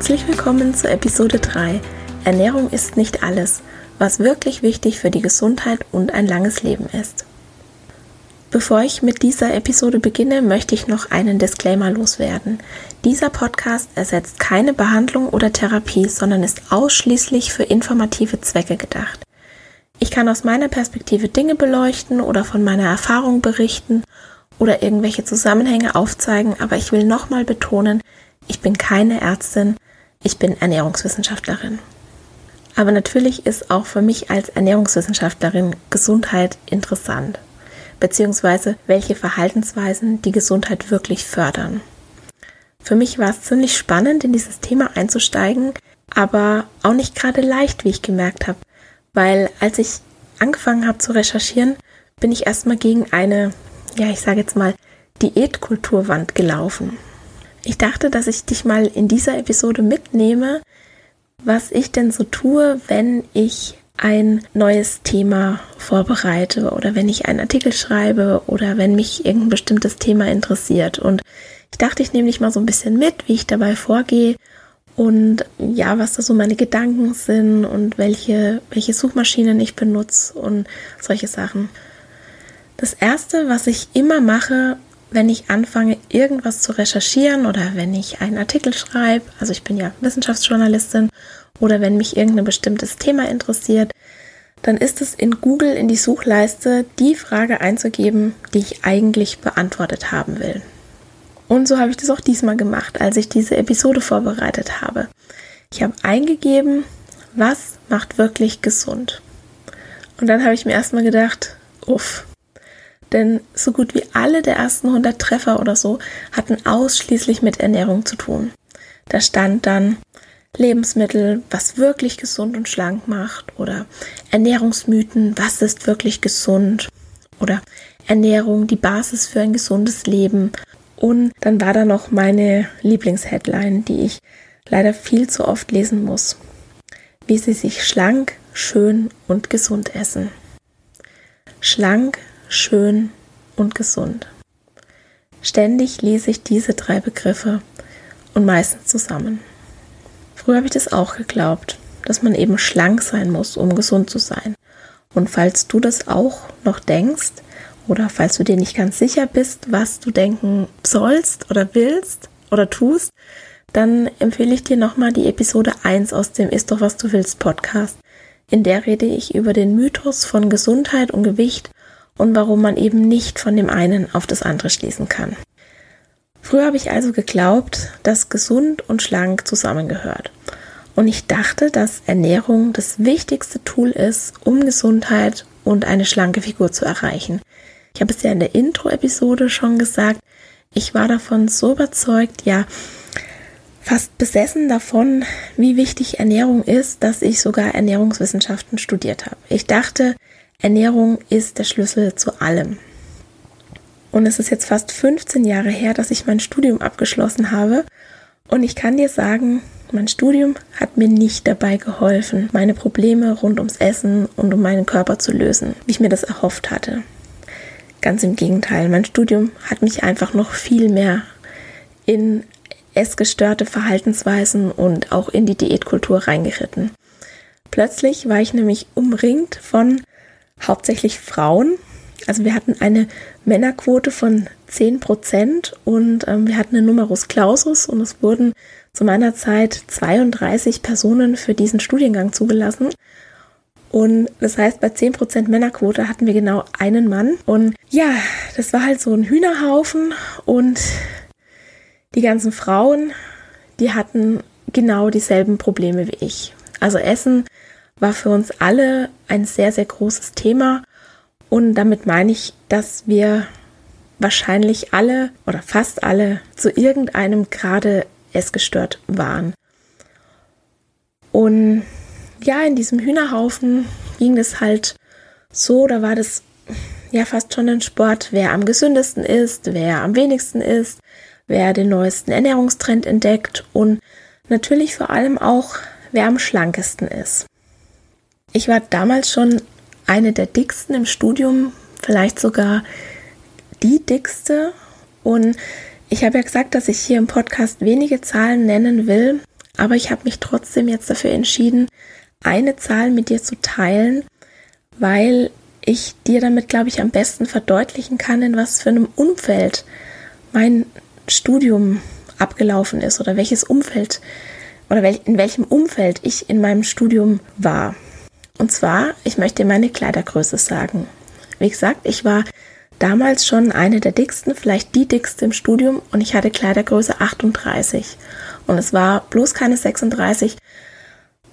Herzlich willkommen zur Episode 3. Ernährung ist nicht alles, was wirklich wichtig für die Gesundheit und ein langes Leben ist. Bevor ich mit dieser Episode beginne, möchte ich noch einen Disclaimer loswerden. Dieser Podcast ersetzt keine Behandlung oder Therapie, sondern ist ausschließlich für informative Zwecke gedacht. Ich kann aus meiner Perspektive Dinge beleuchten oder von meiner Erfahrung berichten oder irgendwelche Zusammenhänge aufzeigen, aber ich will nochmal betonen, ich bin keine Ärztin, ich bin Ernährungswissenschaftlerin. Aber natürlich ist auch für mich als Ernährungswissenschaftlerin Gesundheit interessant, beziehungsweise welche Verhaltensweisen die Gesundheit wirklich fördern. Für mich war es ziemlich spannend, in dieses Thema einzusteigen, aber auch nicht gerade leicht, wie ich gemerkt habe, weil als ich angefangen habe zu recherchieren, bin ich erstmal gegen eine, ja, ich sage jetzt mal, Diätkulturwand gelaufen. Ich dachte, dass ich dich mal in dieser Episode mitnehme, was ich denn so tue, wenn ich ein neues Thema vorbereite oder wenn ich einen Artikel schreibe oder wenn mich irgendein bestimmtes Thema interessiert. Und ich dachte, ich nehme dich mal so ein bisschen mit, wie ich dabei vorgehe und ja, was da so meine Gedanken sind und welche, welche Suchmaschinen ich benutze und solche Sachen. Das erste, was ich immer mache, wenn ich anfange, irgendwas zu recherchieren oder wenn ich einen Artikel schreibe, also ich bin ja Wissenschaftsjournalistin, oder wenn mich irgendein bestimmtes Thema interessiert, dann ist es in Google in die Suchleiste die Frage einzugeben, die ich eigentlich beantwortet haben will. Und so habe ich das auch diesmal gemacht, als ich diese Episode vorbereitet habe. Ich habe eingegeben, was macht wirklich gesund? Und dann habe ich mir erstmal gedacht, uff, denn so gut wie alle der ersten 100 Treffer oder so hatten ausschließlich mit Ernährung zu tun. Da stand dann Lebensmittel, was wirklich gesund und schlank macht oder Ernährungsmythen, was ist wirklich gesund oder Ernährung, die Basis für ein gesundes Leben. Und dann war da noch meine Lieblingsheadline, die ich leider viel zu oft lesen muss. Wie sie sich schlank, schön und gesund essen. Schlank, schön und gesund. Ständig lese ich diese drei Begriffe und meistens zusammen. Früher habe ich das auch geglaubt, dass man eben schlank sein muss, um gesund zu sein. Und falls du das auch noch denkst oder falls du dir nicht ganz sicher bist, was du denken sollst oder willst oder tust, dann empfehle ich dir nochmal die Episode 1 aus dem Ist doch was du willst Podcast. In der rede ich über den Mythos von Gesundheit und Gewicht und warum man eben nicht von dem einen auf das andere schließen kann. Früher habe ich also geglaubt, dass gesund und schlank zusammengehört. Und ich dachte, dass Ernährung das wichtigste Tool ist, um Gesundheit und eine schlanke Figur zu erreichen. Ich habe es ja in der Intro-Episode schon gesagt, ich war davon so überzeugt, ja, fast besessen davon, wie wichtig Ernährung ist, dass ich sogar Ernährungswissenschaften studiert habe. Ich dachte, Ernährung ist der Schlüssel zu allem. Und es ist jetzt fast 15 Jahre her, dass ich mein Studium abgeschlossen habe. Und ich kann dir sagen, mein Studium hat mir nicht dabei geholfen, meine Probleme rund ums Essen und um meinen Körper zu lösen, wie ich mir das erhofft hatte. Ganz im Gegenteil, mein Studium hat mich einfach noch viel mehr in essgestörte Verhaltensweisen und auch in die Diätkultur reingeritten. Plötzlich war ich nämlich umringt von hauptsächlich Frauen, Also wir hatten eine Männerquote von 10 Prozent und ähm, wir hatten eine Numerus Clausus und es wurden zu meiner Zeit 32 Personen für diesen Studiengang zugelassen. Und das heißt, bei 10% Männerquote hatten wir genau einen Mann. Und ja, das war halt so ein Hühnerhaufen. Und die ganzen Frauen, die hatten genau dieselben Probleme wie ich. Also Essen war für uns alle ein sehr, sehr großes Thema. Und damit meine ich, dass wir wahrscheinlich alle oder fast alle zu irgendeinem Grade essgestört waren. Und ja, in diesem Hühnerhaufen ging es halt so, da war das ja fast schon ein Sport, wer am gesündesten ist, wer am wenigsten ist, wer den neuesten Ernährungstrend entdeckt und natürlich vor allem auch, wer am schlankesten ist. Ich war damals schon eine der dicksten im Studium, vielleicht sogar die dickste. Und ich habe ja gesagt, dass ich hier im Podcast wenige Zahlen nennen will, aber ich habe mich trotzdem jetzt dafür entschieden, eine Zahl mit dir zu teilen, weil ich dir damit, glaube ich, am besten verdeutlichen kann, in was für einem Umfeld mein Studium abgelaufen ist oder welches Umfeld oder in welchem Umfeld ich in meinem Studium war. Und zwar, ich möchte meine Kleidergröße sagen. Wie gesagt, ich war damals schon eine der dicksten, vielleicht die dickste im Studium und ich hatte Kleidergröße 38. Und es war bloß keine 36,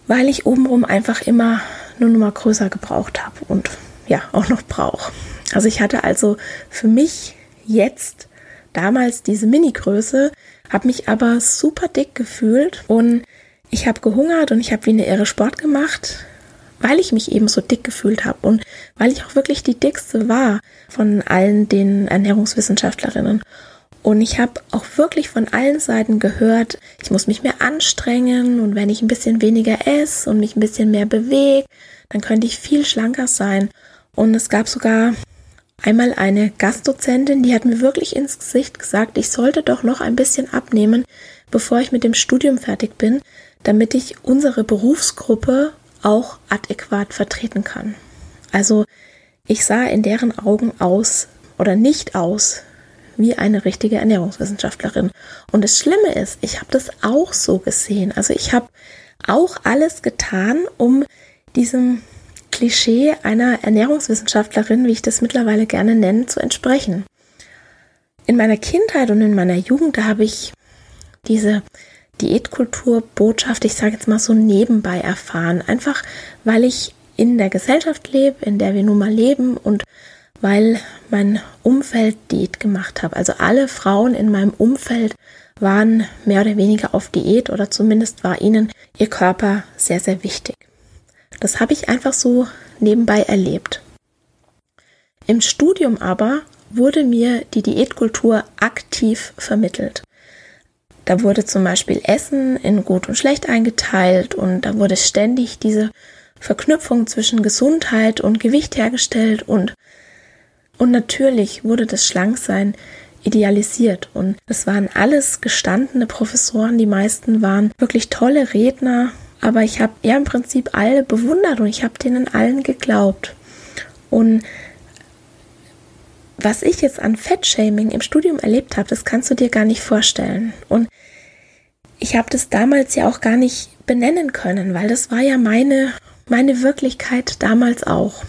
weil ich obenrum einfach immer eine Nummer größer gebraucht habe und ja, auch noch brauche. Also ich hatte also für mich jetzt damals diese Mini-Größe, habe mich aber super dick gefühlt und ich habe gehungert und ich habe wie eine Irre Sport gemacht, weil ich mich eben so dick gefühlt habe und weil ich auch wirklich die dickste war von allen den Ernährungswissenschaftlerinnen. Und ich habe auch wirklich von allen Seiten gehört, ich muss mich mehr anstrengen und wenn ich ein bisschen weniger esse und mich ein bisschen mehr bewege, dann könnte ich viel schlanker sein. Und es gab sogar einmal eine Gastdozentin, die hat mir wirklich ins Gesicht gesagt, ich sollte doch noch ein bisschen abnehmen, bevor ich mit dem Studium fertig bin, damit ich unsere Berufsgruppe auch adäquat vertreten kann. Also ich sah in deren Augen aus oder nicht aus wie eine richtige Ernährungswissenschaftlerin. Und das Schlimme ist, ich habe das auch so gesehen. Also ich habe auch alles getan, um diesem Klischee einer Ernährungswissenschaftlerin, wie ich das mittlerweile gerne nenne, zu entsprechen. In meiner Kindheit und in meiner Jugend, da habe ich diese Diätkulturbotschaft, ich sage jetzt mal so nebenbei erfahren, einfach weil ich in der Gesellschaft lebe, in der wir nun mal leben und weil mein Umfeld Diät gemacht habe. Also alle Frauen in meinem Umfeld waren mehr oder weniger auf Diät oder zumindest war ihnen ihr Körper sehr, sehr wichtig. Das habe ich einfach so nebenbei erlebt. Im Studium aber wurde mir die Diätkultur aktiv vermittelt. Da wurde zum Beispiel Essen in gut und schlecht eingeteilt und da wurde ständig diese Verknüpfung zwischen Gesundheit und Gewicht hergestellt und und natürlich wurde das Schlanksein idealisiert und es waren alles gestandene Professoren, die meisten waren wirklich tolle Redner, aber ich habe ja im Prinzip alle bewundert und ich habe denen allen geglaubt. Und was ich jetzt an Fettshaming im Studium erlebt habe, das kannst du dir gar nicht vorstellen. Und ich habe das damals ja auch gar nicht benennen können, weil das war ja meine, meine Wirklichkeit damals auch.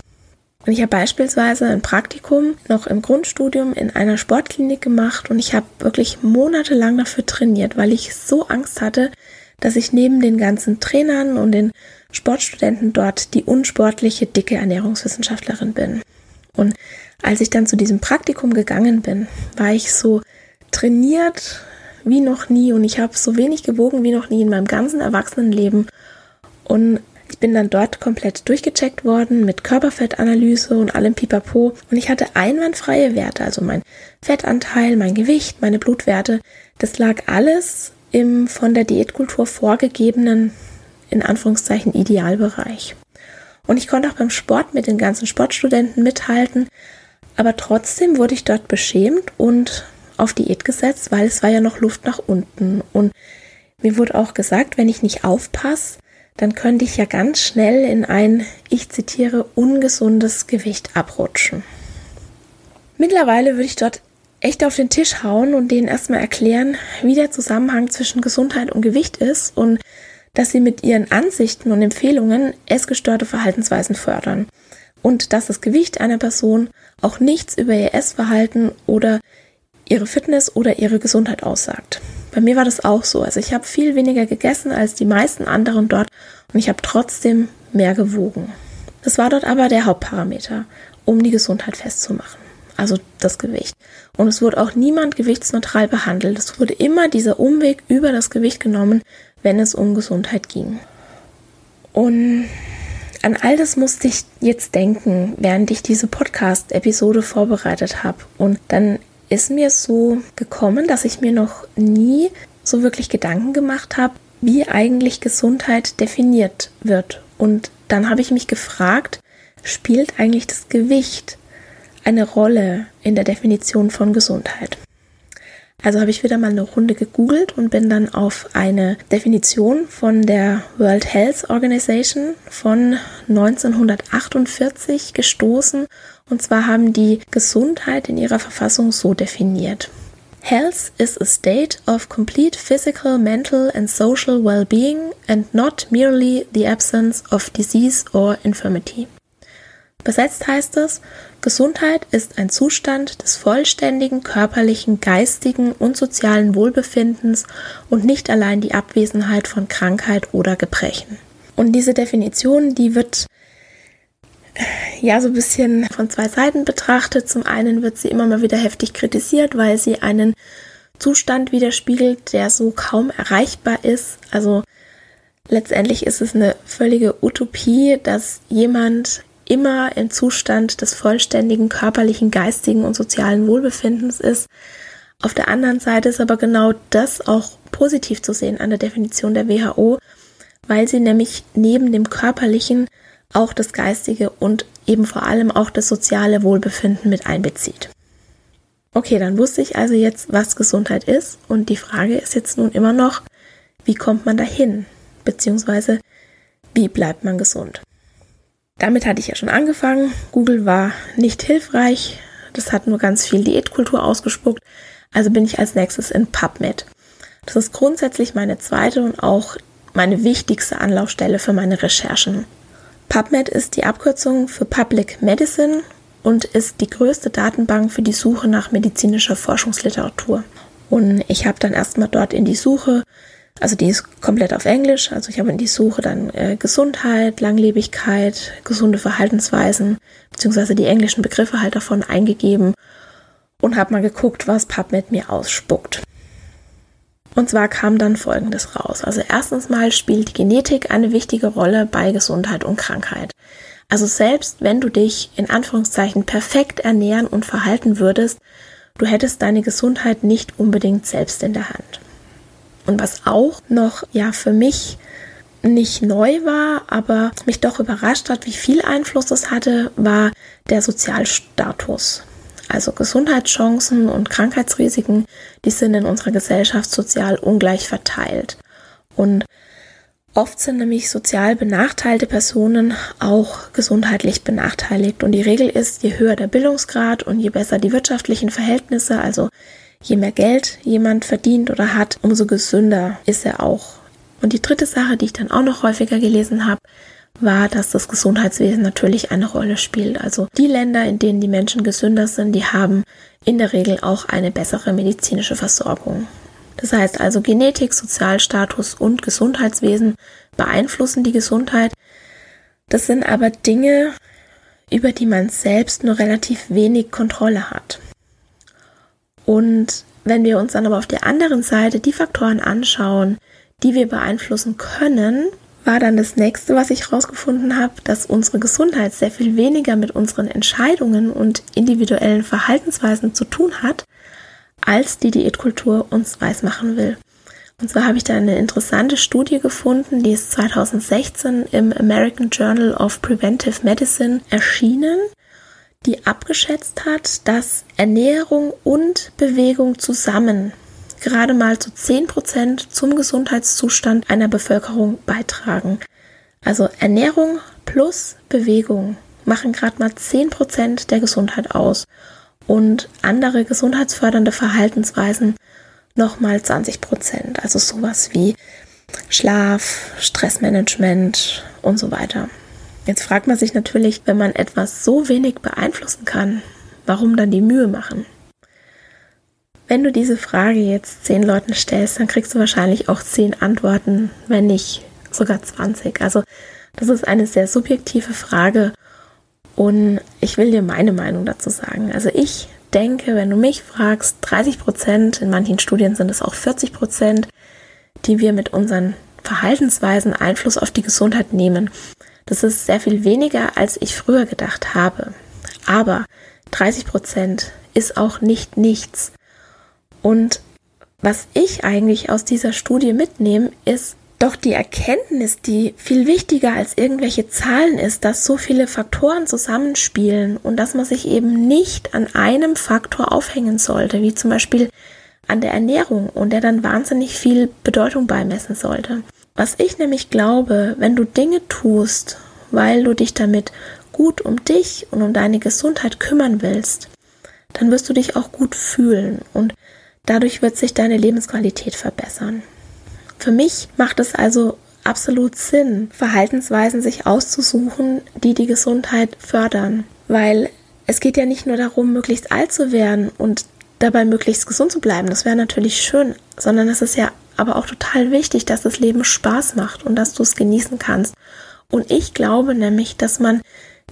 Und ich habe beispielsweise ein Praktikum noch im Grundstudium in einer Sportklinik gemacht und ich habe wirklich monatelang dafür trainiert, weil ich so Angst hatte, dass ich neben den ganzen Trainern und den Sportstudenten dort die unsportliche, dicke Ernährungswissenschaftlerin bin. Und als ich dann zu diesem Praktikum gegangen bin, war ich so trainiert wie noch nie und ich habe so wenig gewogen wie noch nie in meinem ganzen Erwachsenenleben. Und ich bin dann dort komplett durchgecheckt worden mit Körperfettanalyse und allem Pipapo und ich hatte einwandfreie Werte, also mein Fettanteil, mein Gewicht, meine Blutwerte. Das lag alles im von der Diätkultur vorgegebenen, in Anführungszeichen, Idealbereich. Und ich konnte auch beim Sport mit den ganzen Sportstudenten mithalten, aber trotzdem wurde ich dort beschämt und auf Diät gesetzt, weil es war ja noch Luft nach unten. Und mir wurde auch gesagt, wenn ich nicht aufpasse, dann könnte ich ja ganz schnell in ein, ich zitiere, ungesundes Gewicht abrutschen. Mittlerweile würde ich dort echt auf den Tisch hauen und denen erstmal erklären, wie der Zusammenhang zwischen Gesundheit und Gewicht ist und dass sie mit ihren Ansichten und Empfehlungen essgestörte Verhaltensweisen fördern und dass das Gewicht einer Person auch nichts über ihr Essverhalten oder ihre Fitness oder ihre Gesundheit aussagt. Bei mir war das auch so. Also ich habe viel weniger gegessen als die meisten anderen dort und ich habe trotzdem mehr gewogen. Das war dort aber der Hauptparameter, um die Gesundheit festzumachen. Also das Gewicht. Und es wurde auch niemand gewichtsneutral behandelt. Es wurde immer dieser Umweg über das Gewicht genommen, wenn es um Gesundheit ging. Und an all das musste ich jetzt denken, während ich diese Podcast-Episode vorbereitet habe. Und dann ist mir so gekommen, dass ich mir noch nie so wirklich Gedanken gemacht habe, wie eigentlich Gesundheit definiert wird. Und dann habe ich mich gefragt, spielt eigentlich das Gewicht eine Rolle in der Definition von Gesundheit? Also habe ich wieder mal eine Runde gegoogelt und bin dann auf eine Definition von der World Health Organization von 1948 gestoßen. Und zwar haben die Gesundheit in ihrer Verfassung so definiert. Health is a state of complete physical, mental and social well-being and not merely the absence of disease or infirmity. Übersetzt heißt es, Gesundheit ist ein Zustand des vollständigen körperlichen, geistigen und sozialen Wohlbefindens und nicht allein die Abwesenheit von Krankheit oder Gebrechen. Und diese Definition, die wird ja so ein bisschen von zwei Seiten betrachtet. Zum einen wird sie immer mal wieder heftig kritisiert, weil sie einen Zustand widerspiegelt, der so kaum erreichbar ist. Also letztendlich ist es eine völlige Utopie, dass jemand immer im Zustand des vollständigen körperlichen, geistigen und sozialen Wohlbefindens ist. Auf der anderen Seite ist aber genau das auch positiv zu sehen an der Definition der WHO, weil sie nämlich neben dem körperlichen auch das geistige und eben vor allem auch das soziale Wohlbefinden mit einbezieht. Okay, dann wusste ich also jetzt, was Gesundheit ist und die Frage ist jetzt nun immer noch, wie kommt man dahin? Beziehungsweise, wie bleibt man gesund? Damit hatte ich ja schon angefangen. Google war nicht hilfreich. Das hat nur ganz viel Diätkultur ausgespuckt. Also bin ich als nächstes in PubMed. Das ist grundsätzlich meine zweite und auch meine wichtigste Anlaufstelle für meine Recherchen. PubMed ist die Abkürzung für Public Medicine und ist die größte Datenbank für die Suche nach medizinischer Forschungsliteratur. Und ich habe dann erstmal dort in die Suche also die ist komplett auf Englisch. Also ich habe in die Suche dann äh, Gesundheit, Langlebigkeit, gesunde Verhaltensweisen, beziehungsweise die englischen Begriffe halt davon eingegeben und habe mal geguckt, was PubMed mir ausspuckt. Und zwar kam dann Folgendes raus. Also erstens mal spielt die Genetik eine wichtige Rolle bei Gesundheit und Krankheit. Also selbst wenn du dich in Anführungszeichen perfekt ernähren und verhalten würdest, du hättest deine Gesundheit nicht unbedingt selbst in der Hand. Und was auch noch, ja, für mich nicht neu war, aber mich doch überrascht hat, wie viel Einfluss es hatte, war der Sozialstatus. Also Gesundheitschancen und Krankheitsrisiken, die sind in unserer Gesellschaft sozial ungleich verteilt. Und oft sind nämlich sozial benachteiligte Personen auch gesundheitlich benachteiligt. Und die Regel ist, je höher der Bildungsgrad und je besser die wirtschaftlichen Verhältnisse, also Je mehr Geld jemand verdient oder hat, umso gesünder ist er auch. Und die dritte Sache, die ich dann auch noch häufiger gelesen habe, war, dass das Gesundheitswesen natürlich eine Rolle spielt. Also die Länder, in denen die Menschen gesünder sind, die haben in der Regel auch eine bessere medizinische Versorgung. Das heißt also Genetik, Sozialstatus und Gesundheitswesen beeinflussen die Gesundheit. Das sind aber Dinge, über die man selbst nur relativ wenig Kontrolle hat. Und wenn wir uns dann aber auf der anderen Seite die Faktoren anschauen, die wir beeinflussen können, war dann das nächste, was ich herausgefunden habe, dass unsere Gesundheit sehr viel weniger mit unseren Entscheidungen und individuellen Verhaltensweisen zu tun hat, als die Diätkultur uns weismachen will. Und zwar habe ich da eine interessante Studie gefunden, die ist 2016 im American Journal of Preventive Medicine erschienen die abgeschätzt hat, dass Ernährung und Bewegung zusammen gerade mal zu 10% zum Gesundheitszustand einer Bevölkerung beitragen. Also Ernährung plus Bewegung machen gerade mal 10% der Gesundheit aus. und andere gesundheitsfördernde Verhaltensweisen nochmal 20 Prozent. Also sowas wie Schlaf, Stressmanagement und so weiter. Jetzt fragt man sich natürlich, wenn man etwas so wenig beeinflussen kann, warum dann die Mühe machen? Wenn du diese Frage jetzt zehn Leuten stellst, dann kriegst du wahrscheinlich auch zehn Antworten, wenn nicht sogar 20. Also das ist eine sehr subjektive Frage und ich will dir meine Meinung dazu sagen. Also ich denke, wenn du mich fragst, 30 Prozent, in manchen Studien sind es auch 40 Prozent, die wir mit unseren Verhaltensweisen Einfluss auf die Gesundheit nehmen. Das ist sehr viel weniger, als ich früher gedacht habe. Aber 30 Prozent ist auch nicht nichts. Und was ich eigentlich aus dieser Studie mitnehme, ist doch die Erkenntnis, die viel wichtiger als irgendwelche Zahlen ist, dass so viele Faktoren zusammenspielen und dass man sich eben nicht an einem Faktor aufhängen sollte, wie zum Beispiel an der Ernährung und der dann wahnsinnig viel Bedeutung beimessen sollte. Was ich nämlich glaube, wenn du Dinge tust, weil du dich damit gut um dich und um deine Gesundheit kümmern willst, dann wirst du dich auch gut fühlen und Dadurch wird sich deine Lebensqualität verbessern. Für mich macht es also absolut Sinn, Verhaltensweisen sich auszusuchen, die die Gesundheit fördern. Weil es geht ja nicht nur darum, möglichst alt zu werden und dabei möglichst gesund zu bleiben. Das wäre natürlich schön, sondern es ist ja aber auch total wichtig, dass das Leben Spaß macht und dass du es genießen kannst. Und ich glaube nämlich, dass man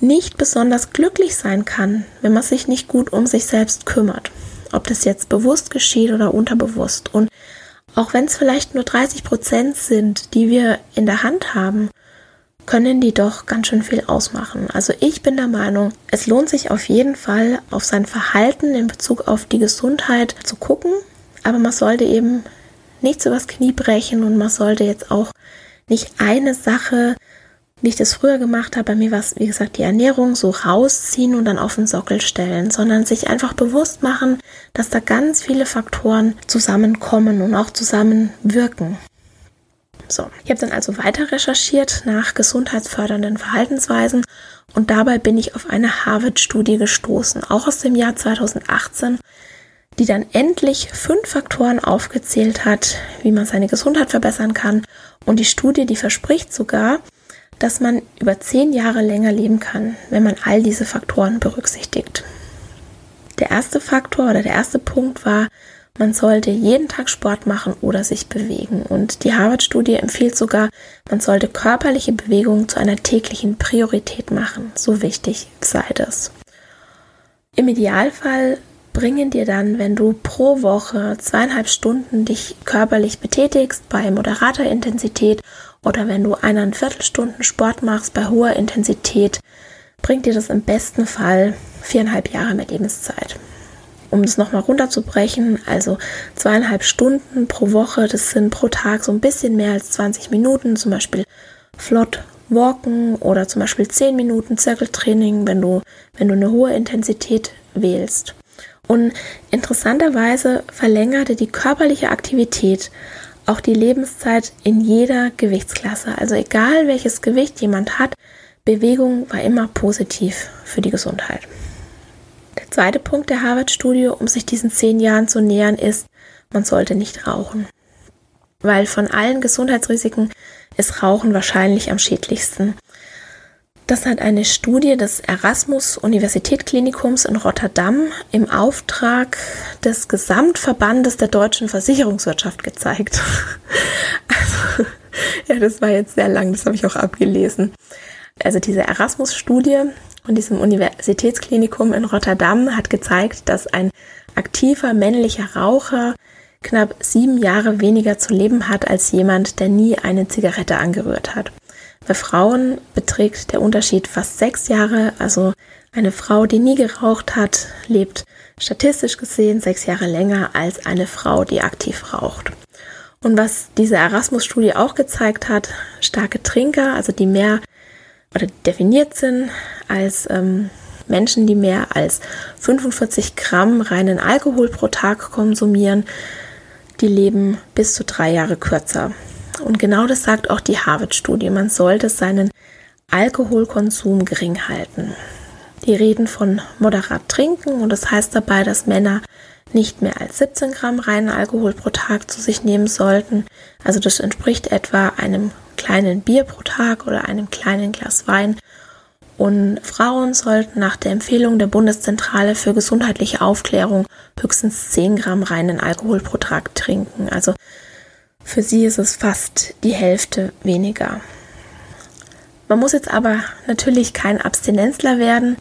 nicht besonders glücklich sein kann, wenn man sich nicht gut um sich selbst kümmert ob das jetzt bewusst geschieht oder unterbewusst. Und auch wenn es vielleicht nur 30 Prozent sind, die wir in der Hand haben, können die doch ganz schön viel ausmachen. Also ich bin der Meinung, es lohnt sich auf jeden Fall auf sein Verhalten in Bezug auf die Gesundheit zu gucken, aber man sollte eben nichts übers Knie brechen und man sollte jetzt auch nicht eine Sache wie ich das früher gemacht habe, bei mir war es, wie gesagt, die Ernährung so rausziehen und dann auf den Sockel stellen, sondern sich einfach bewusst machen, dass da ganz viele Faktoren zusammenkommen und auch zusammenwirken. So, ich habe dann also weiter recherchiert nach gesundheitsfördernden Verhaltensweisen und dabei bin ich auf eine Harvard-Studie gestoßen, auch aus dem Jahr 2018, die dann endlich fünf Faktoren aufgezählt hat, wie man seine Gesundheit verbessern kann. Und die Studie, die verspricht sogar, dass man über zehn Jahre länger leben kann, wenn man all diese Faktoren berücksichtigt. Der erste Faktor oder der erste Punkt war, man sollte jeden Tag Sport machen oder sich bewegen. Und die Harvard-Studie empfiehlt sogar, man sollte körperliche Bewegung zu einer täglichen Priorität machen. So wichtig sei das. Im Idealfall bringen dir dann, wenn du pro Woche zweieinhalb Stunden dich körperlich betätigst bei moderater Intensität oder wenn du eineinviertel Stunden Sport machst bei hoher Intensität, bringt dir das im besten Fall viereinhalb Jahre mehr Lebenszeit. Um es nochmal runterzubrechen, also zweieinhalb Stunden pro Woche, das sind pro Tag so ein bisschen mehr als 20 Minuten, zum Beispiel flott walken oder zum Beispiel 10 Minuten Zirkeltraining, wenn du, wenn du eine hohe Intensität wählst. Und interessanterweise verlängerte die körperliche Aktivität auch die Lebenszeit in jeder Gewichtsklasse. Also egal welches Gewicht jemand hat, Bewegung war immer positiv für die Gesundheit. Der zweite Punkt der Harvard-Studie, um sich diesen zehn Jahren zu nähern, ist, man sollte nicht rauchen. Weil von allen Gesundheitsrisiken ist Rauchen wahrscheinlich am schädlichsten. Das hat eine Studie des Erasmus Universitätsklinikums in Rotterdam im Auftrag des Gesamtverbandes der deutschen Versicherungswirtschaft gezeigt. Also, ja, das war jetzt sehr lang, das habe ich auch abgelesen. Also diese Erasmus-Studie von diesem Universitätsklinikum in Rotterdam hat gezeigt, dass ein aktiver männlicher Raucher knapp sieben Jahre weniger zu leben hat als jemand, der nie eine Zigarette angerührt hat. Bei Frauen beträgt der Unterschied fast sechs Jahre. Also eine Frau, die nie geraucht hat, lebt statistisch gesehen sechs Jahre länger als eine Frau, die aktiv raucht. Und was diese Erasmus-Studie auch gezeigt hat, starke Trinker, also die mehr oder definiert sind als ähm, Menschen, die mehr als 45 Gramm reinen Alkohol pro Tag konsumieren, die leben bis zu drei Jahre kürzer und genau das sagt auch die Harvard-Studie. Man sollte seinen Alkoholkonsum gering halten. Die reden von moderat trinken und das heißt dabei, dass Männer nicht mehr als 17 Gramm reinen Alkohol pro Tag zu sich nehmen sollten. Also das entspricht etwa einem kleinen Bier pro Tag oder einem kleinen Glas Wein. Und Frauen sollten nach der Empfehlung der Bundeszentrale für gesundheitliche Aufklärung höchstens 10 Gramm reinen Alkohol pro Tag trinken. Also für sie ist es fast die Hälfte weniger. Man muss jetzt aber natürlich kein Abstinenzler werden,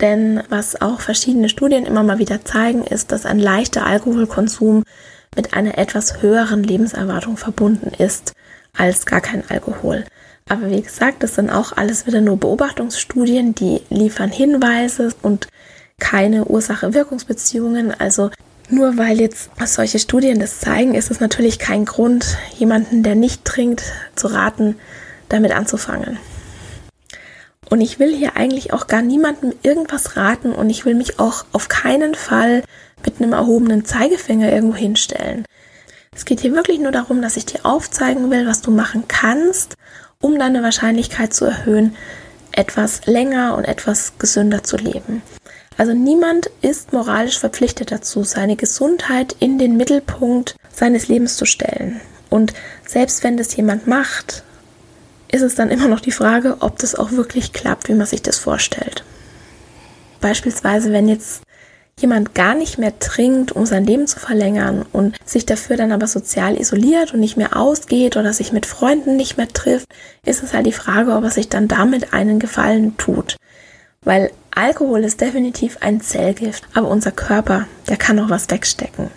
denn was auch verschiedene Studien immer mal wieder zeigen, ist, dass ein leichter Alkoholkonsum mit einer etwas höheren Lebenserwartung verbunden ist als gar kein Alkohol. Aber wie gesagt, das sind auch alles wieder nur Beobachtungsstudien, die liefern Hinweise und keine Ursache-Wirkungsbeziehungen. Also nur weil jetzt solche Studien das zeigen, ist es natürlich kein Grund, jemanden, der nicht trinkt, zu raten, damit anzufangen. Und ich will hier eigentlich auch gar niemandem irgendwas raten und ich will mich auch auf keinen Fall mit einem erhobenen Zeigefinger irgendwo hinstellen. Es geht hier wirklich nur darum, dass ich dir aufzeigen will, was du machen kannst, um deine Wahrscheinlichkeit zu erhöhen, etwas länger und etwas gesünder zu leben. Also niemand ist moralisch verpflichtet dazu, seine Gesundheit in den Mittelpunkt seines Lebens zu stellen. Und selbst wenn das jemand macht, ist es dann immer noch die Frage, ob das auch wirklich klappt, wie man sich das vorstellt. Beispielsweise, wenn jetzt jemand gar nicht mehr trinkt, um sein Leben zu verlängern und sich dafür dann aber sozial isoliert und nicht mehr ausgeht oder sich mit Freunden nicht mehr trifft, ist es halt die Frage, ob er sich dann damit einen Gefallen tut. Weil Alkohol ist definitiv ein Zellgift, aber unser Körper, der kann auch was wegstecken.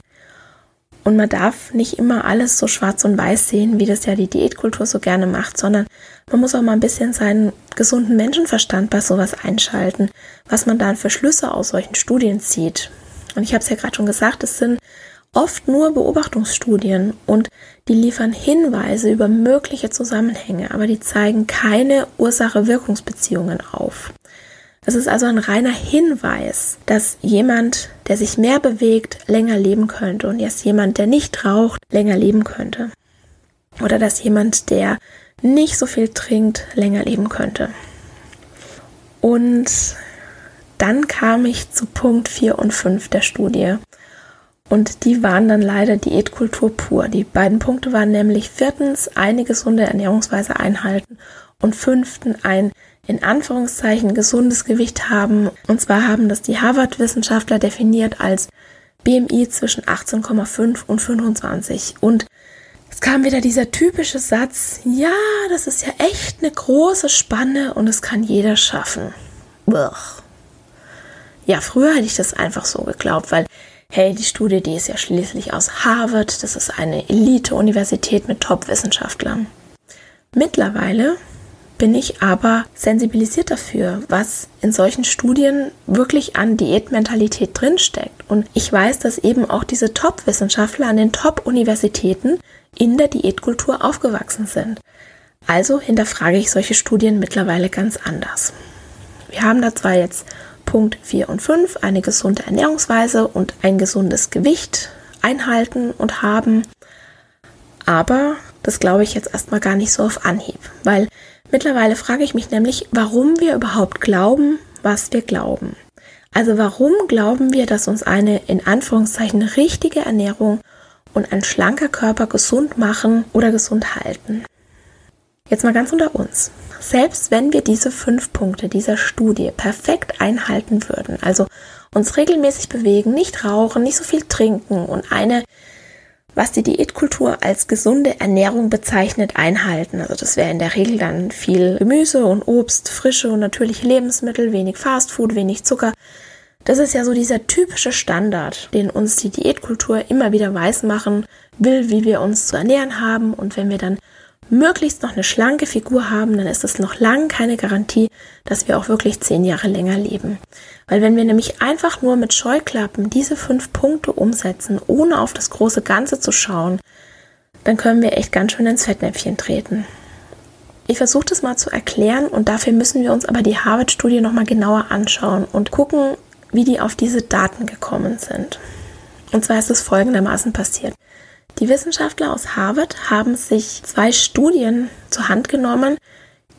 Und man darf nicht immer alles so schwarz und weiß sehen, wie das ja die Diätkultur so gerne macht, sondern man muss auch mal ein bisschen seinen gesunden Menschenverstand bei sowas einschalten, was man dann für Schlüsse aus solchen Studien zieht. Und ich habe es ja gerade schon gesagt, es sind oft nur Beobachtungsstudien und die liefern Hinweise über mögliche Zusammenhänge, aber die zeigen keine Ursache-Wirkungsbeziehungen auf. Es ist also ein reiner Hinweis, dass jemand, der sich mehr bewegt, länger leben könnte und dass jemand, der nicht raucht, länger leben könnte. Oder dass jemand, der nicht so viel trinkt, länger leben könnte. Und dann kam ich zu Punkt 4 und 5 der Studie. Und die waren dann leider Diätkultur pur. Die beiden Punkte waren nämlich viertens eine gesunde Ernährungsweise einhalten und fünften ein in Anführungszeichen gesundes Gewicht haben. Und zwar haben das die Harvard-Wissenschaftler definiert als BMI zwischen 18,5 und 25. Und es kam wieder dieser typische Satz, ja, das ist ja echt eine große Spanne und es kann jeder schaffen. Blech. Ja, früher hätte ich das einfach so geglaubt, weil, hey, die Studie, die ist ja schließlich aus Harvard, das ist eine Elite-Universität mit Top-Wissenschaftlern. Mittlerweile bin ich aber sensibilisiert dafür, was in solchen Studien wirklich an Diätmentalität drinsteckt. Und ich weiß, dass eben auch diese Top-Wissenschaftler an den Top-Universitäten in der Diätkultur aufgewachsen sind. Also hinterfrage ich solche Studien mittlerweile ganz anders. Wir haben da zwar jetzt Punkt 4 und 5, eine gesunde Ernährungsweise und ein gesundes Gewicht einhalten und haben, aber das glaube ich jetzt erstmal gar nicht so auf Anhieb, weil Mittlerweile frage ich mich nämlich, warum wir überhaupt glauben, was wir glauben. Also warum glauben wir, dass uns eine in Anführungszeichen richtige Ernährung und ein schlanker Körper gesund machen oder gesund halten? Jetzt mal ganz unter uns. Selbst wenn wir diese fünf Punkte dieser Studie perfekt einhalten würden, also uns regelmäßig bewegen, nicht rauchen, nicht so viel trinken und eine was die Diätkultur als gesunde Ernährung bezeichnet, einhalten. Also das wäre in der Regel dann viel Gemüse und Obst, frische und natürliche Lebensmittel, wenig Fastfood, wenig Zucker. Das ist ja so dieser typische Standard, den uns die Diätkultur immer wieder weismachen will, wie wir uns zu ernähren haben. Und wenn wir dann möglichst noch eine schlanke Figur haben, dann ist das noch lang keine Garantie, dass wir auch wirklich zehn Jahre länger leben. Weil wenn wir nämlich einfach nur mit Scheuklappen diese fünf Punkte umsetzen, ohne auf das große Ganze zu schauen, dann können wir echt ganz schön ins Fettnäpfchen treten. Ich versuche das mal zu erklären und dafür müssen wir uns aber die Harvard-Studie nochmal genauer anschauen und gucken, wie die auf diese Daten gekommen sind. Und zwar ist es folgendermaßen passiert. Die Wissenschaftler aus Harvard haben sich zwei Studien zur Hand genommen,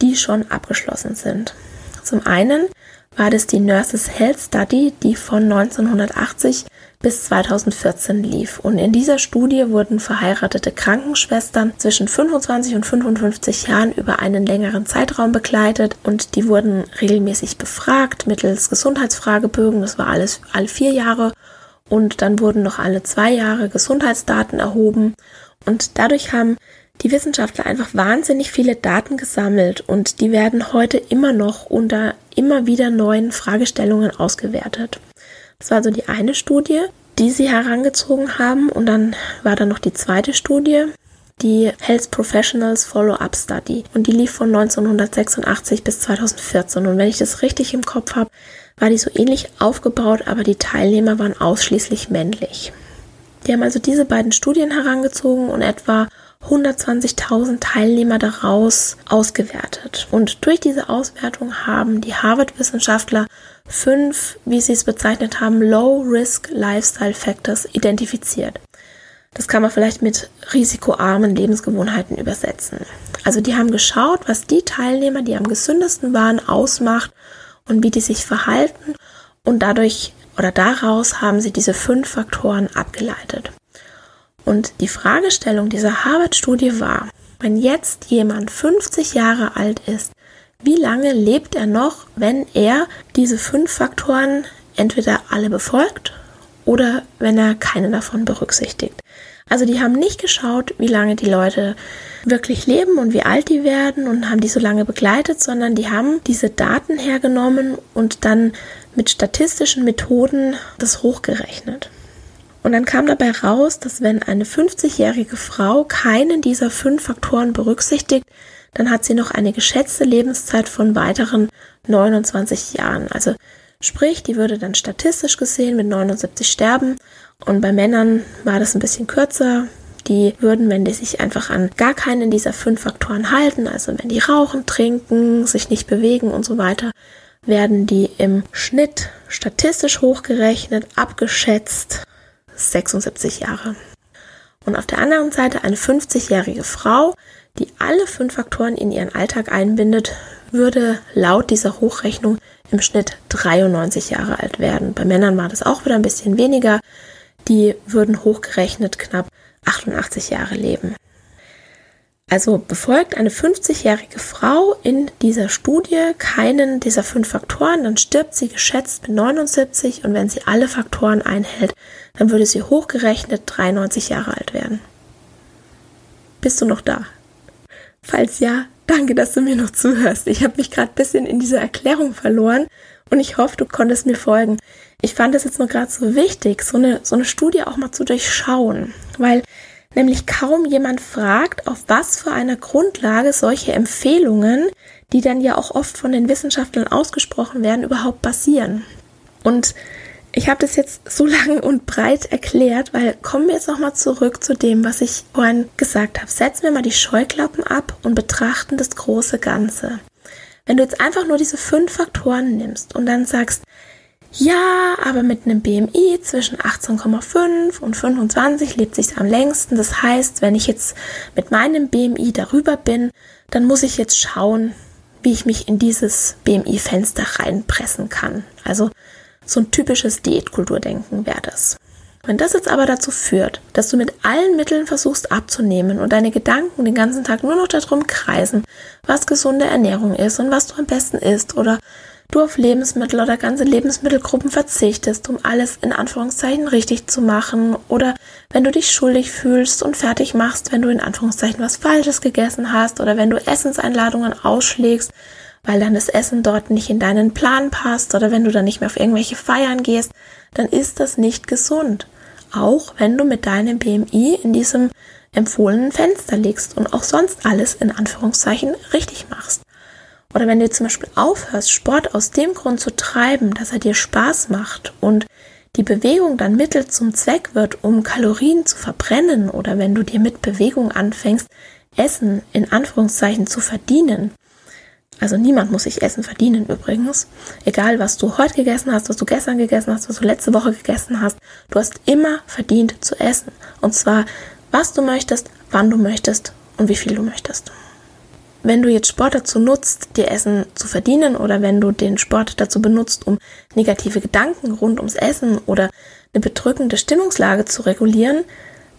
die schon abgeschlossen sind. Zum einen war das die Nurses Health Study, die von 1980 bis 2014 lief. Und in dieser Studie wurden verheiratete Krankenschwestern zwischen 25 und 55 Jahren über einen längeren Zeitraum begleitet und die wurden regelmäßig befragt mittels Gesundheitsfragebögen. Das war alles alle vier Jahre. Und dann wurden noch alle zwei Jahre Gesundheitsdaten erhoben. Und dadurch haben die Wissenschaftler einfach wahnsinnig viele Daten gesammelt und die werden heute immer noch unter immer wieder neuen Fragestellungen ausgewertet. Das war also die eine Studie, die sie herangezogen haben und dann war da noch die zweite Studie, die Health Professionals Follow-up Study und die lief von 1986 bis 2014 und wenn ich das richtig im Kopf habe, war die so ähnlich aufgebaut, aber die Teilnehmer waren ausschließlich männlich. Die haben also diese beiden Studien herangezogen und etwa 120.000 Teilnehmer daraus ausgewertet. Und durch diese Auswertung haben die Harvard-Wissenschaftler fünf, wie sie es bezeichnet haben, Low-Risk Lifestyle Factors identifiziert. Das kann man vielleicht mit risikoarmen Lebensgewohnheiten übersetzen. Also die haben geschaut, was die Teilnehmer, die am gesündesten waren, ausmacht und wie die sich verhalten und dadurch oder daraus haben sie diese fünf Faktoren abgeleitet. Und die Fragestellung dieser Harvard-Studie war, wenn jetzt jemand 50 Jahre alt ist, wie lange lebt er noch, wenn er diese fünf Faktoren entweder alle befolgt oder wenn er keine davon berücksichtigt. Also die haben nicht geschaut, wie lange die Leute wirklich leben und wie alt die werden und haben die so lange begleitet, sondern die haben diese Daten hergenommen und dann mit statistischen Methoden das hochgerechnet. Und dann kam dabei raus, dass wenn eine 50-jährige Frau keinen dieser fünf Faktoren berücksichtigt, dann hat sie noch eine geschätzte Lebenszeit von weiteren 29 Jahren. Also sprich, die würde dann statistisch gesehen mit 79 sterben. Und bei Männern war das ein bisschen kürzer. Die würden, wenn die sich einfach an gar keinen dieser fünf Faktoren halten, also wenn die rauchen, trinken, sich nicht bewegen und so weiter, werden die im Schnitt statistisch hochgerechnet, abgeschätzt 76 Jahre. Und auf der anderen Seite eine 50-jährige Frau, die alle fünf Faktoren in ihren Alltag einbindet, würde laut dieser Hochrechnung im Schnitt 93 Jahre alt werden. Bei Männern war das auch wieder ein bisschen weniger. Die würden hochgerechnet knapp 88 Jahre leben. Also befolgt eine 50-jährige Frau in dieser Studie keinen dieser fünf Faktoren, dann stirbt sie geschätzt mit 79 und wenn sie alle Faktoren einhält, dann würde sie hochgerechnet 93 Jahre alt werden. Bist du noch da? Falls ja, danke, dass du mir noch zuhörst. Ich habe mich gerade ein bisschen in dieser Erklärung verloren und ich hoffe, du konntest mir folgen. Ich fand es jetzt nur gerade so wichtig, so eine, so eine Studie auch mal zu durchschauen, weil nämlich kaum jemand fragt, auf was für einer Grundlage solche Empfehlungen, die dann ja auch oft von den Wissenschaftlern ausgesprochen werden, überhaupt basieren. Und ich habe das jetzt so lang und breit erklärt, weil kommen wir jetzt nochmal zurück zu dem, was ich vorhin gesagt habe. Setzen wir mal die Scheuklappen ab und betrachten das große Ganze. Wenn du jetzt einfach nur diese fünf Faktoren nimmst und dann sagst, ja, aber mit einem BMI zwischen 18,5 und 25 lebt sich am längsten. Das heißt, wenn ich jetzt mit meinem BMI darüber bin, dann muss ich jetzt schauen, wie ich mich in dieses BMI-Fenster reinpressen kann. Also so ein typisches Diätkulturdenken wäre das. Wenn das jetzt aber dazu führt, dass du mit allen Mitteln versuchst abzunehmen und deine Gedanken den ganzen Tag nur noch darum kreisen, was gesunde Ernährung ist und was du am besten isst oder du auf Lebensmittel oder ganze Lebensmittelgruppen verzichtest, um alles in Anführungszeichen richtig zu machen oder wenn du dich schuldig fühlst und fertig machst, wenn du in Anführungszeichen was Falsches gegessen hast oder wenn du Essenseinladungen ausschlägst, weil dann das Essen dort nicht in deinen Plan passt oder wenn du dann nicht mehr auf irgendwelche Feiern gehst, dann ist das nicht gesund. Auch wenn du mit deinem BMI in diesem empfohlenen Fenster liegst und auch sonst alles in Anführungszeichen richtig machst. Oder wenn du zum Beispiel aufhörst, Sport aus dem Grund zu treiben, dass er dir Spaß macht und die Bewegung dann Mittel zum Zweck wird, um Kalorien zu verbrennen oder wenn du dir mit Bewegung anfängst, Essen in Anführungszeichen zu verdienen. Also niemand muss sich Essen verdienen übrigens. Egal, was du heute gegessen hast, was du gestern gegessen hast, was du letzte Woche gegessen hast, du hast immer verdient zu essen. Und zwar, was du möchtest, wann du möchtest und wie viel du möchtest. Wenn du jetzt Sport dazu nutzt, dir Essen zu verdienen oder wenn du den Sport dazu benutzt, um negative Gedanken rund ums Essen oder eine bedrückende Stimmungslage zu regulieren,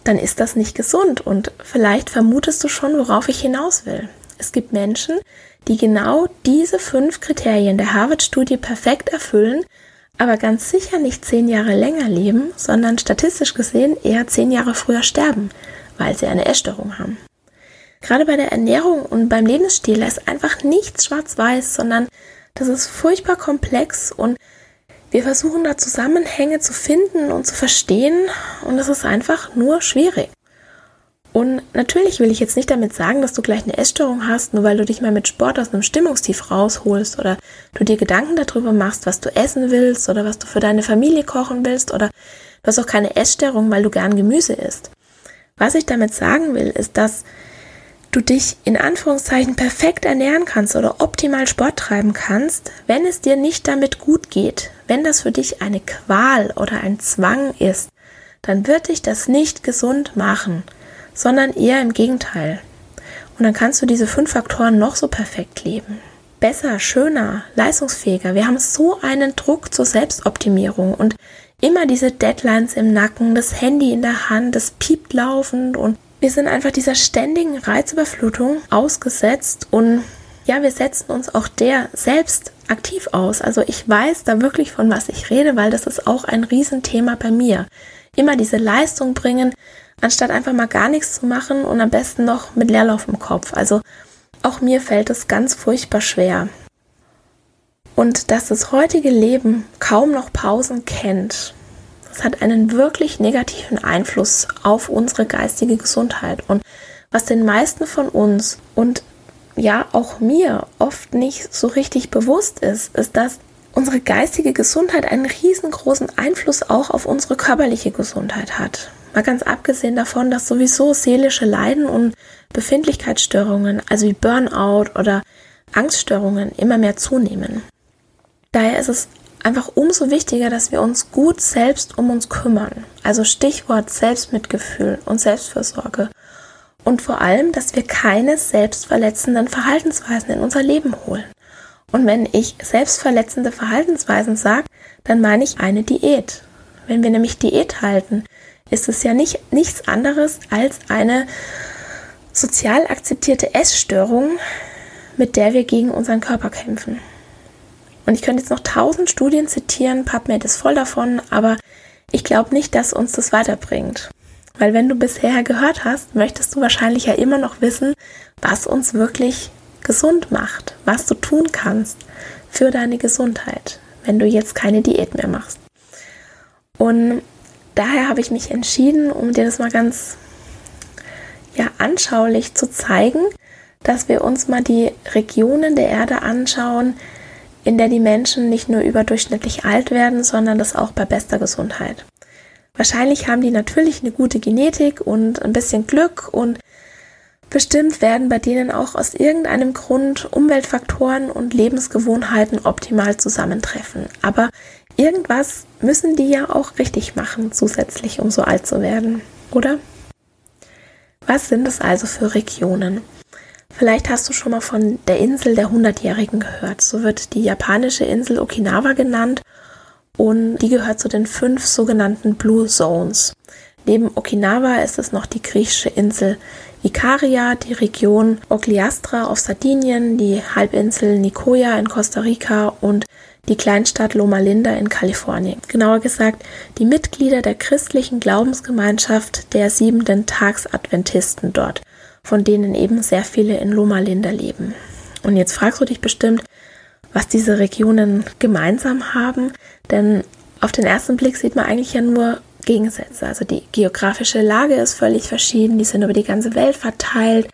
dann ist das nicht gesund und vielleicht vermutest du schon, worauf ich hinaus will. Es gibt Menschen, die genau diese fünf Kriterien der Harvard-Studie perfekt erfüllen, aber ganz sicher nicht zehn Jahre länger leben, sondern statistisch gesehen eher zehn Jahre früher sterben, weil sie eine Essstörung haben. Gerade bei der Ernährung und beim Lebensstil ist einfach nichts schwarz-weiß, sondern das ist furchtbar komplex und wir versuchen da Zusammenhänge zu finden und zu verstehen und es ist einfach nur schwierig. Und natürlich will ich jetzt nicht damit sagen, dass du gleich eine Essstörung hast, nur weil du dich mal mit Sport aus einem Stimmungstief rausholst oder du dir Gedanken darüber machst, was du essen willst oder was du für deine Familie kochen willst oder du hast auch keine Essstörung, weil du gern Gemüse isst. Was ich damit sagen will, ist, dass du dich in Anführungszeichen perfekt ernähren kannst oder optimal Sport treiben kannst, wenn es dir nicht damit gut geht, wenn das für dich eine Qual oder ein Zwang ist, dann wird dich das nicht gesund machen, sondern eher im Gegenteil. Und dann kannst du diese fünf Faktoren noch so perfekt leben. Besser, schöner, leistungsfähiger. Wir haben so einen Druck zur Selbstoptimierung und immer diese Deadlines im Nacken, das Handy in der Hand, das piept laufend und wir sind einfach dieser ständigen Reizüberflutung ausgesetzt und ja, wir setzen uns auch der selbst aktiv aus. Also ich weiß da wirklich von was ich rede, weil das ist auch ein Riesenthema bei mir. Immer diese Leistung bringen, anstatt einfach mal gar nichts zu machen und am besten noch mit Leerlauf im Kopf. Also auch mir fällt es ganz furchtbar schwer. Und dass das heutige Leben kaum noch Pausen kennt, das hat einen wirklich negativen Einfluss auf unsere geistige Gesundheit. Und was den meisten von uns und ja auch mir oft nicht so richtig bewusst ist, ist, dass unsere geistige Gesundheit einen riesengroßen Einfluss auch auf unsere körperliche Gesundheit hat. Mal ganz abgesehen davon, dass sowieso seelische Leiden und Befindlichkeitsstörungen, also wie Burnout oder Angststörungen, immer mehr zunehmen. Daher ist es einfach umso wichtiger, dass wir uns gut selbst um uns kümmern. Also Stichwort Selbstmitgefühl und Selbstfürsorge. Und vor allem, dass wir keine selbstverletzenden Verhaltensweisen in unser Leben holen. Und wenn ich selbstverletzende Verhaltensweisen sage, dann meine ich eine Diät. Wenn wir nämlich Diät halten, ist es ja nicht nichts anderes als eine sozial akzeptierte Essstörung, mit der wir gegen unseren Körper kämpfen. Und ich könnte jetzt noch tausend Studien zitieren, PubMed ist voll davon, aber ich glaube nicht, dass uns das weiterbringt. Weil wenn du bisher gehört hast, möchtest du wahrscheinlich ja immer noch wissen, was uns wirklich gesund macht, was du tun kannst für deine Gesundheit, wenn du jetzt keine Diät mehr machst. Und daher habe ich mich entschieden, um dir das mal ganz ja, anschaulich zu zeigen, dass wir uns mal die Regionen der Erde anschauen, in der die Menschen nicht nur überdurchschnittlich alt werden, sondern das auch bei bester Gesundheit. Wahrscheinlich haben die natürlich eine gute Genetik und ein bisschen Glück und bestimmt werden bei denen auch aus irgendeinem Grund Umweltfaktoren und Lebensgewohnheiten optimal zusammentreffen. Aber irgendwas müssen die ja auch richtig machen, zusätzlich, um so alt zu werden, oder? Was sind es also für Regionen? Vielleicht hast du schon mal von der Insel der Hundertjährigen gehört. So wird die japanische Insel Okinawa genannt und die gehört zu den fünf sogenannten Blue Zones. Neben Okinawa ist es noch die griechische Insel Ikaria, die Region Ogliastra auf Sardinien, die Halbinsel Nicoya in Costa Rica und die Kleinstadt Loma Linda in Kalifornien. Genauer gesagt, die Mitglieder der christlichen Glaubensgemeinschaft der siebenten Tagsadventisten dort, von denen eben sehr viele in Loma Linda leben. Und jetzt fragst du dich bestimmt, was diese Regionen gemeinsam haben, denn auf den ersten Blick sieht man eigentlich ja nur Gegensätze. Also die geografische Lage ist völlig verschieden, die sind über die ganze Welt verteilt.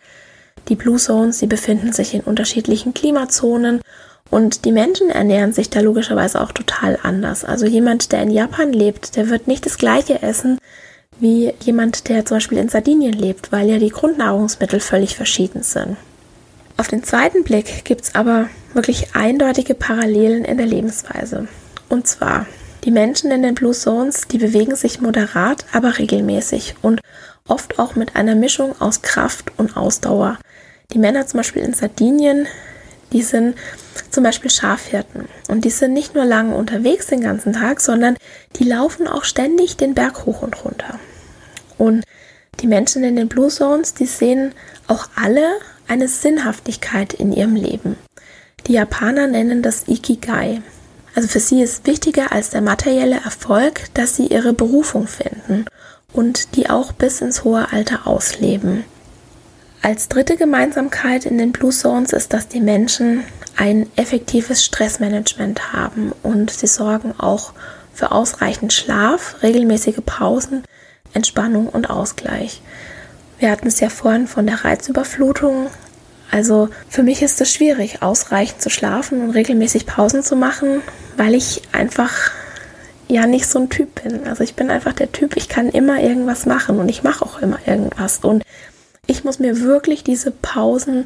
Die Blue Zones, die befinden sich in unterschiedlichen Klimazonen und die Menschen ernähren sich da logischerweise auch total anders. Also jemand, der in Japan lebt, der wird nicht das gleiche essen wie jemand, der zum Beispiel in Sardinien lebt, weil ja die Grundnahrungsmittel völlig verschieden sind. Auf den zweiten Blick gibt es aber wirklich eindeutige Parallelen in der Lebensweise. Und zwar, die Menschen in den Blue Zones, die bewegen sich moderat, aber regelmäßig und oft auch mit einer Mischung aus Kraft und Ausdauer. Die Männer zum Beispiel in Sardinien, die sind zum Beispiel Schafhirten. Und die sind nicht nur lange unterwegs den ganzen Tag, sondern die laufen auch ständig den Berg hoch und runter. Und die Menschen in den Blue Zones, die sehen auch alle eine Sinnhaftigkeit in ihrem Leben. Die Japaner nennen das Ikigai. Also für sie ist wichtiger als der materielle Erfolg, dass sie ihre Berufung finden und die auch bis ins hohe Alter ausleben. Als dritte Gemeinsamkeit in den Blue Zones ist, dass die Menschen ein effektives Stressmanagement haben und sie sorgen auch für ausreichend Schlaf, regelmäßige Pausen, Entspannung und Ausgleich. Wir hatten es ja vorhin von der Reizüberflutung. Also für mich ist es schwierig, ausreichend zu schlafen und regelmäßig Pausen zu machen, weil ich einfach ja nicht so ein Typ bin. Also ich bin einfach der Typ, ich kann immer irgendwas machen und ich mache auch immer irgendwas. Und ich muss mir wirklich diese Pausen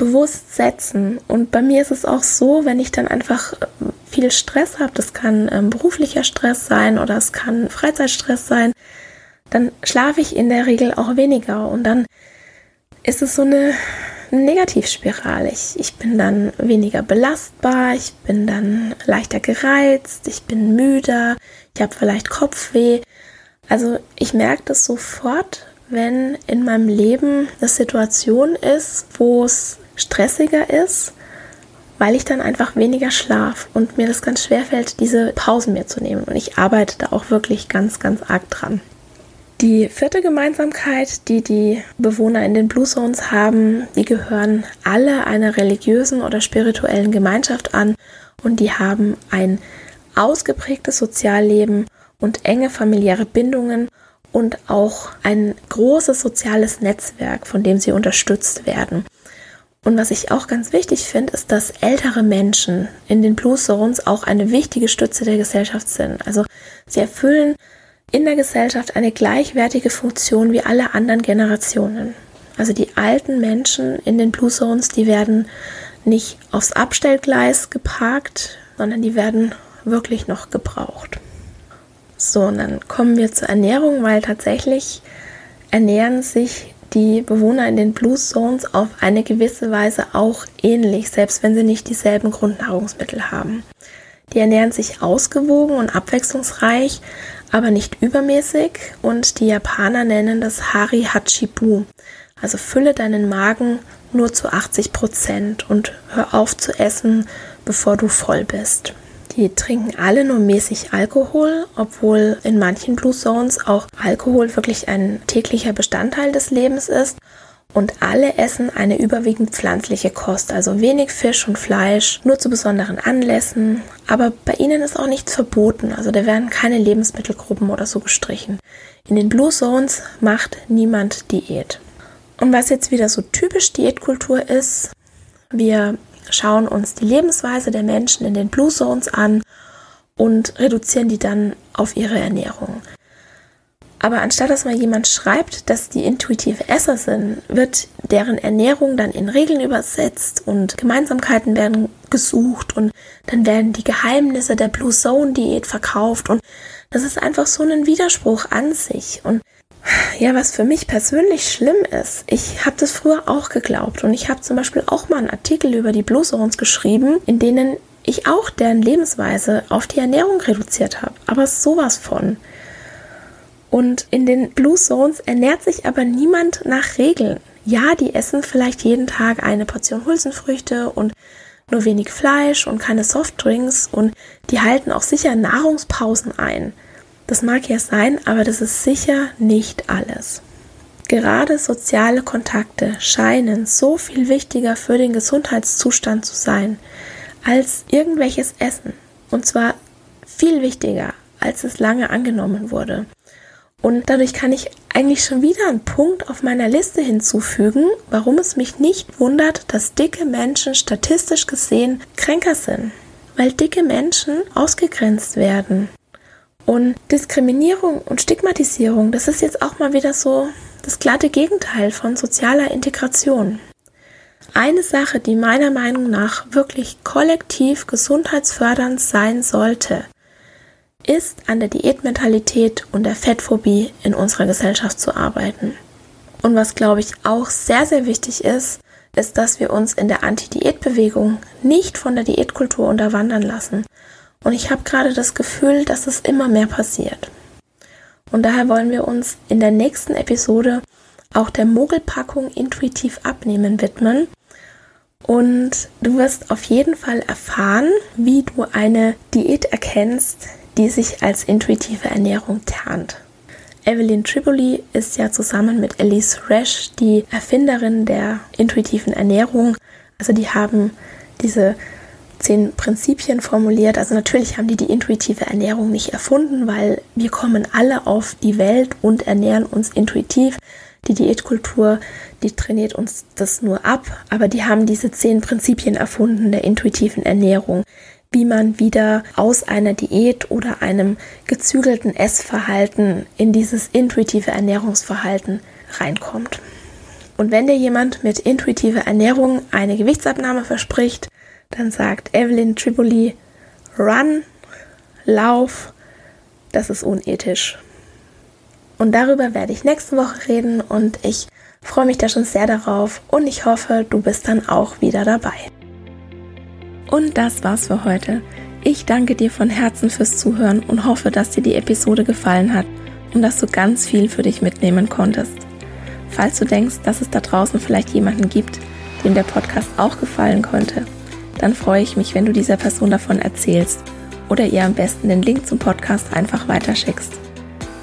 bewusst setzen. Und bei mir ist es auch so, wenn ich dann einfach ähm, viel Stress habe, das kann ähm, beruflicher Stress sein oder es kann Freizeitstress sein, dann schlafe ich in der Regel auch weniger. Und dann ist es so eine Negativspirale. Ich, ich bin dann weniger belastbar, ich bin dann leichter gereizt, ich bin müder, ich habe vielleicht Kopfweh. Also ich merke das sofort, wenn in meinem Leben eine Situation ist, wo es stressiger ist, weil ich dann einfach weniger schlaf und mir das ganz schwer fällt, diese Pausen mir zu nehmen. Und ich arbeite da auch wirklich ganz, ganz arg dran. Die vierte Gemeinsamkeit, die die Bewohner in den Blue Zones haben, die gehören alle einer religiösen oder spirituellen Gemeinschaft an und die haben ein ausgeprägtes Sozialleben und enge familiäre Bindungen und auch ein großes soziales Netzwerk, von dem sie unterstützt werden. Und was ich auch ganz wichtig finde, ist, dass ältere Menschen in den Blue Zones auch eine wichtige Stütze der Gesellschaft sind. Also sie erfüllen in der Gesellschaft eine gleichwertige Funktion wie alle anderen Generationen. Also die alten Menschen in den Blue Zones, die werden nicht aufs Abstellgleis geparkt, sondern die werden wirklich noch gebraucht. So, und dann kommen wir zur Ernährung, weil tatsächlich ernähren sich die Bewohner in den Blue Zones auf eine gewisse Weise auch ähnlich, selbst wenn sie nicht dieselben Grundnahrungsmittel haben. Die ernähren sich ausgewogen und abwechslungsreich, aber nicht übermäßig und die Japaner nennen das Hari Hachibu. Also fülle deinen Magen nur zu 80 Prozent und hör auf zu essen, bevor du voll bist. Die trinken alle nur mäßig Alkohol, obwohl in manchen Blue Zones auch Alkohol wirklich ein täglicher Bestandteil des Lebens ist. Und alle essen eine überwiegend pflanzliche Kost, also wenig Fisch und Fleisch, nur zu besonderen Anlässen. Aber bei ihnen ist auch nichts verboten, also da werden keine Lebensmittelgruppen oder so gestrichen. In den Blue Zones macht niemand Diät. Und was jetzt wieder so typisch Diätkultur ist, wir schauen uns die Lebensweise der Menschen in den Blue Zones an und reduzieren die dann auf ihre Ernährung. Aber anstatt dass mal jemand schreibt, dass die intuitive Esser sind, wird deren Ernährung dann in Regeln übersetzt und Gemeinsamkeiten werden gesucht und dann werden die Geheimnisse der Blue Zone Diät verkauft und das ist einfach so ein Widerspruch an sich und ja, was für mich persönlich schlimm ist, ich habe das früher auch geglaubt und ich habe zum Beispiel auch mal einen Artikel über die Blue Zones geschrieben, in denen ich auch deren Lebensweise auf die Ernährung reduziert habe. Aber sowas von. Und in den Blue Zones ernährt sich aber niemand nach Regeln. Ja, die essen vielleicht jeden Tag eine Portion Hülsenfrüchte und nur wenig Fleisch und keine Softdrinks und die halten auch sicher Nahrungspausen ein. Das mag ja sein, aber das ist sicher nicht alles. Gerade soziale Kontakte scheinen so viel wichtiger für den Gesundheitszustand zu sein als irgendwelches Essen. Und zwar viel wichtiger, als es lange angenommen wurde. Und dadurch kann ich eigentlich schon wieder einen Punkt auf meiner Liste hinzufügen, warum es mich nicht wundert, dass dicke Menschen statistisch gesehen kränker sind. Weil dicke Menschen ausgegrenzt werden. Und Diskriminierung und Stigmatisierung, das ist jetzt auch mal wieder so das glatte Gegenteil von sozialer Integration. Eine Sache, die meiner Meinung nach wirklich kollektiv gesundheitsfördernd sein sollte, ist an der Diätmentalität und der Fettphobie in unserer Gesellschaft zu arbeiten. Und was, glaube ich, auch sehr, sehr wichtig ist, ist, dass wir uns in der Anti-Diät-Bewegung nicht von der Diätkultur unterwandern lassen. Und ich habe gerade das Gefühl, dass es immer mehr passiert. Und daher wollen wir uns in der nächsten Episode auch der Mogelpackung intuitiv abnehmen widmen. Und du wirst auf jeden Fall erfahren, wie du eine Diät erkennst, die sich als intuitive Ernährung tarnt. Evelyn Triboli ist ja zusammen mit Elise Resch die Erfinderin der intuitiven Ernährung. Also die haben diese zehn Prinzipien formuliert. Also natürlich haben die die intuitive Ernährung nicht erfunden, weil wir kommen alle auf die Welt und ernähren uns intuitiv. Die Diätkultur, die trainiert uns das nur ab, aber die haben diese zehn Prinzipien erfunden der intuitiven Ernährung, wie man wieder aus einer Diät oder einem gezügelten Essverhalten in dieses intuitive Ernährungsverhalten reinkommt. Und wenn dir jemand mit intuitiver Ernährung eine Gewichtsabnahme verspricht, dann sagt Evelyn Tripoli, run, lauf, das ist unethisch. Und darüber werde ich nächste Woche reden und ich freue mich da schon sehr darauf und ich hoffe, du bist dann auch wieder dabei. Und das war's für heute. Ich danke dir von Herzen fürs Zuhören und hoffe, dass dir die Episode gefallen hat und dass du ganz viel für dich mitnehmen konntest. Falls du denkst, dass es da draußen vielleicht jemanden gibt, dem der Podcast auch gefallen könnte, dann freue ich mich, wenn du dieser Person davon erzählst oder ihr am besten den Link zum Podcast einfach weiterschickst.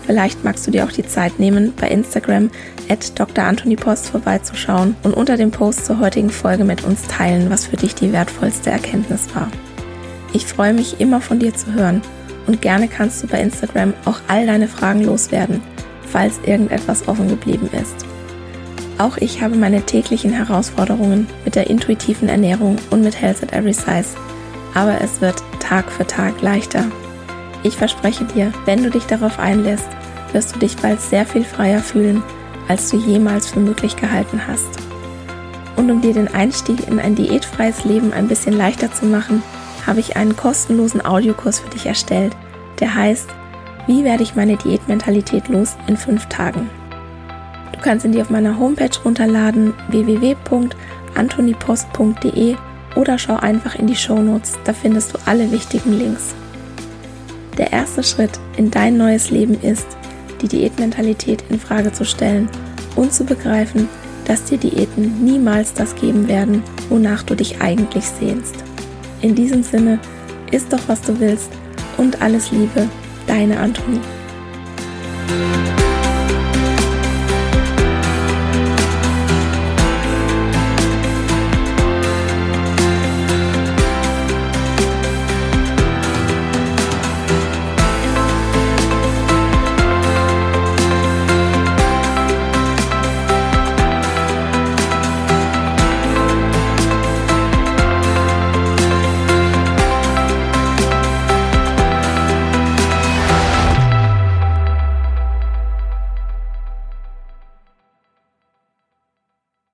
Vielleicht magst du dir auch die Zeit nehmen, bei Instagram at Dr. Anthony Post vorbeizuschauen und unter dem Post zur heutigen Folge mit uns teilen, was für dich die wertvollste Erkenntnis war. Ich freue mich immer von dir zu hören und gerne kannst du bei Instagram auch all deine Fragen loswerden, falls irgendetwas offen geblieben ist. Auch ich habe meine täglichen Herausforderungen mit der intuitiven Ernährung und mit Health at Every Size, aber es wird Tag für Tag leichter. Ich verspreche dir, wenn du dich darauf einlässt, wirst du dich bald sehr viel freier fühlen, als du jemals für möglich gehalten hast. Und um dir den Einstieg in ein diätfreies Leben ein bisschen leichter zu machen, habe ich einen kostenlosen Audiokurs für dich erstellt, der heißt Wie werde ich meine Diätmentalität los in fünf Tagen? Du kannst ihn dir auf meiner Homepage runterladen www.antonipost.de oder schau einfach in die Show Notes, da findest du alle wichtigen Links. Der erste Schritt in dein neues Leben ist, die Diätmentalität in Frage zu stellen und zu begreifen, dass dir Diäten niemals das geben werden, wonach du dich eigentlich sehnst. In diesem Sinne, isst doch was du willst und alles Liebe, deine Antonie.